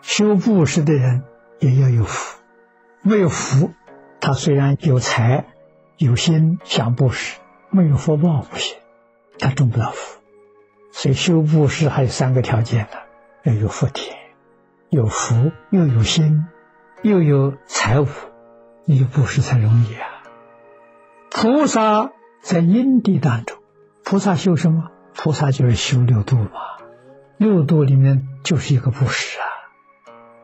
修布施的人也要有福，没有福，他虽然有财、有心想布施，没有福报不行，他种不了福。所以修布施还有三个条件呢：要有福田，有福又有心，又有财物，你布施才容易啊。菩萨在因地当中，菩萨修什么？菩萨就是修六度嘛，六度里面就是一个布施啊。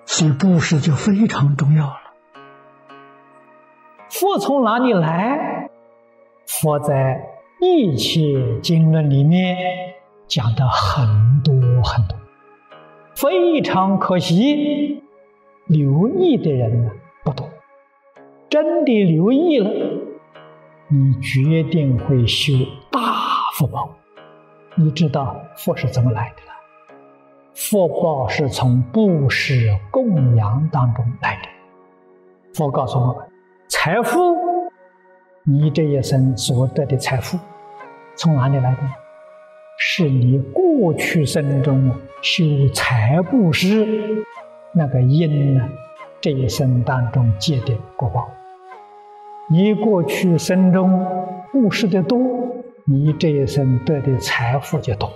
所以布施就非常重要了。佛从哪里来？佛在一切经论里面讲的很多很多，非常可惜，留意的人呢不多。真的留意了，你决定会修大福报。你知道福是怎么来的了？福报是从布施供养当中来的。佛告诉我们，财富，你这一生所得的财富，从哪里来的？是你过去生中修财布施那个因呢？这一生当中结的果报。你过去生中布施的多，你这一生得的财富就多。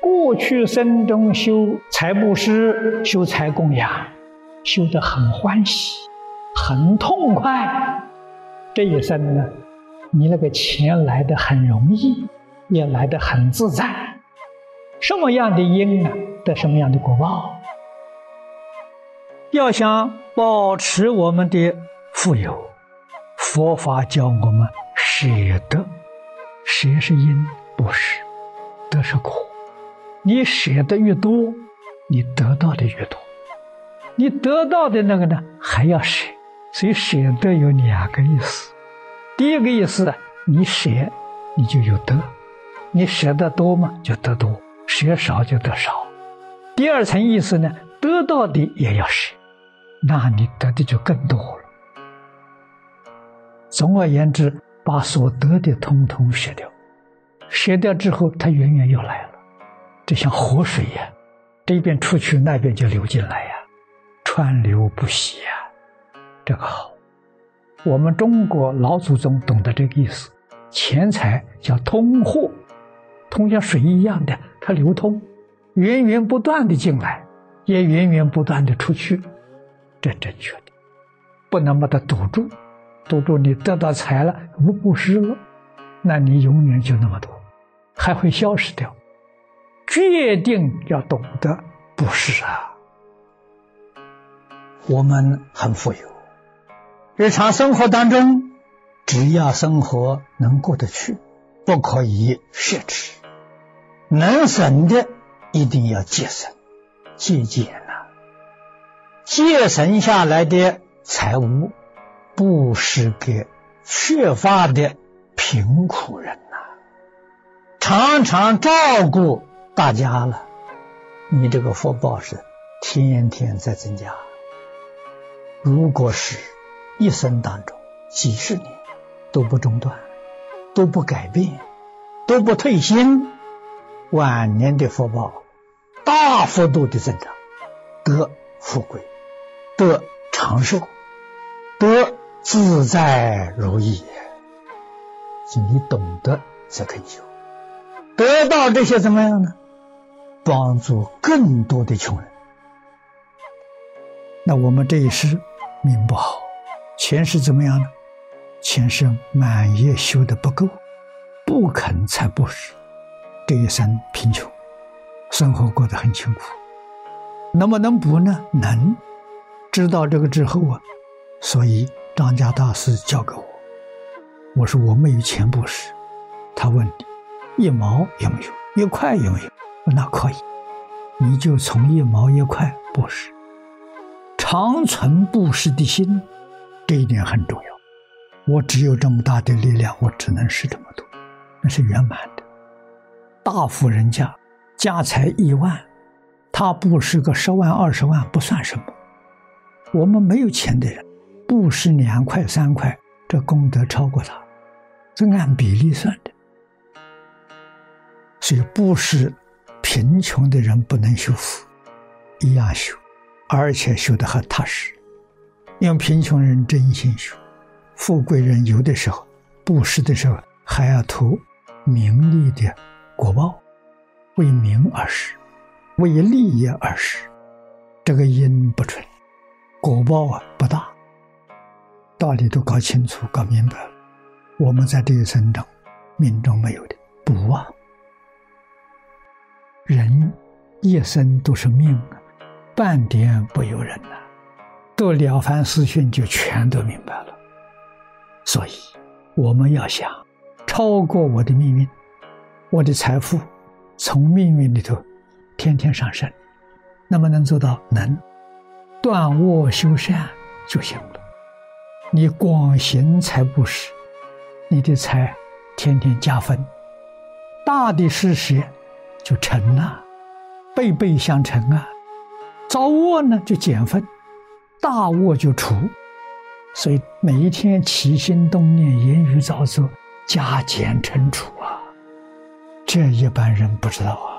过去生中修财布施、修财供养，修得很欢喜、很痛快。这一生呢，你那个钱来的很容易，也来得很自在。什么样的因呢，得什么样的果报。要想保持我们的富有，佛法教我们舍得，舍是因，不是得是果。你舍得越多，你得到的越多。你得到的那个呢，还要舍。所以舍得有两个意思。第一个意思，你舍，你就有得。你舍得多嘛，就得多；舍少就得少。第二层意思呢，得到的也要舍，那你得的就更多了。总而言之，把所得的通通舍掉，舍掉之后，它远远又来了。就像活水一样，这边出去，那边就流进来呀，川流不息呀。这个好，我们中国老祖宗懂得这个意思。钱财叫通货，通像水一样的，它流通，源源不断的进来，也源源不断的出去，这正确的，不能把它堵住，堵住你得到财了，无不失了，那你永远就那么多，还会消失掉。决定要懂得布施啊！我们很富有，日常生活当中，只要生活能过得去，不可以奢侈，能省的一定要节省、节俭呐。节省下来的财物，布施给缺乏的贫苦人呐，常常照顾。大家了，你这个福报是天天在增加。如果是一生当中几十年都不中断、都不改变、都不退心，晚年的福报大幅度的增长，得富贵，得长寿，得自在如意。你懂得才可以修，得到这些怎么样呢？帮助更多的穷人。那我们这一世命不好，前世怎么样呢？前世满业修的不够，不肯才不是。这一生贫穷，生活过得很辛苦。能不能补呢？能。知道这个之后啊，所以张家大师教给我，我说我没有钱布施。他问你一毛有没有？一块有没有？那可以，你就从一毛一块布施，长存布施的心，这一点很重要。我只有这么大的力量，我只能施这么多，那是圆满的。大富人家家财亿万，他布施个十万二十万不算什么。我们没有钱的人，布施两块三块，这功德超过他，是按比例算的。所以布施。贫穷的人不能修福，一样修，而且修得很踏实。因为贫穷人真心修，富贵人有的时候布施的时候还要图名利的果报，为名而施，为利益而施，这个因不纯，果报啊不大。道理都搞清楚、搞明白，我们在这一生中命中没有的不忘。人一生都是命啊，半点不由人呐。读《了凡四训》就全都明白了。所以我们要想超过我的命运，我的财富从命运里头天天上升，那么能做到能断恶修善就行了。你广行财布施，你的财天天加分，大的事实就成了，倍倍相成啊。造恶呢就减分，大恶就除。所以每一天起心动念、言语造作，加减乘除啊，这一般人不知道啊。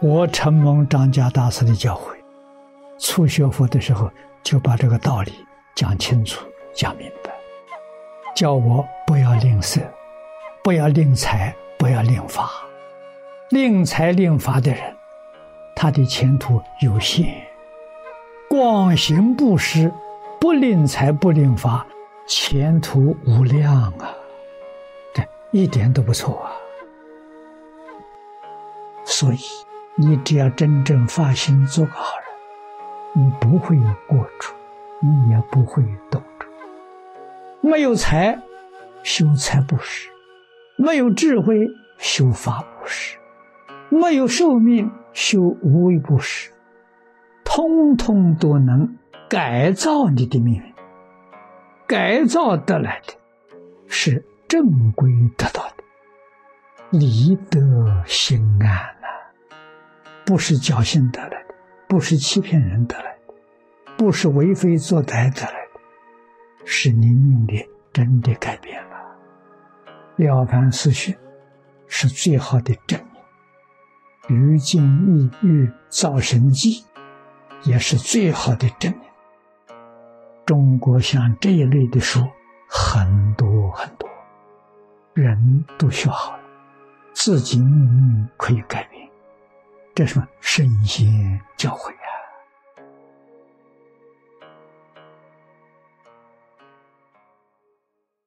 我承蒙张家大师的教诲，初学佛的时候就把这个道理。讲清楚，讲明白，叫我不要吝啬，不要吝财，不要吝法。吝财吝法的人，他的前途有限；广行布施，不吝财不吝法，前途无量啊！对一点都不错啊。所以，你只要真正发心做个好人，你不会有过处。你也不会懂着。没有财，修财不施；没有智慧，修法不施；没有寿命，修无为不施。通通都能改造你的命运。改造得来的，是正规得到的，离得心安呐，不是侥幸得来的，不是欺骗人得来的。不是为非作歹得来的，是你命里真的改变了。了凡四训是最好的证明，于今意欲造神迹也是最好的证明。中国像这一类的书很多很多，人都学好了，自己命运可以改变，这是什么圣贤教诲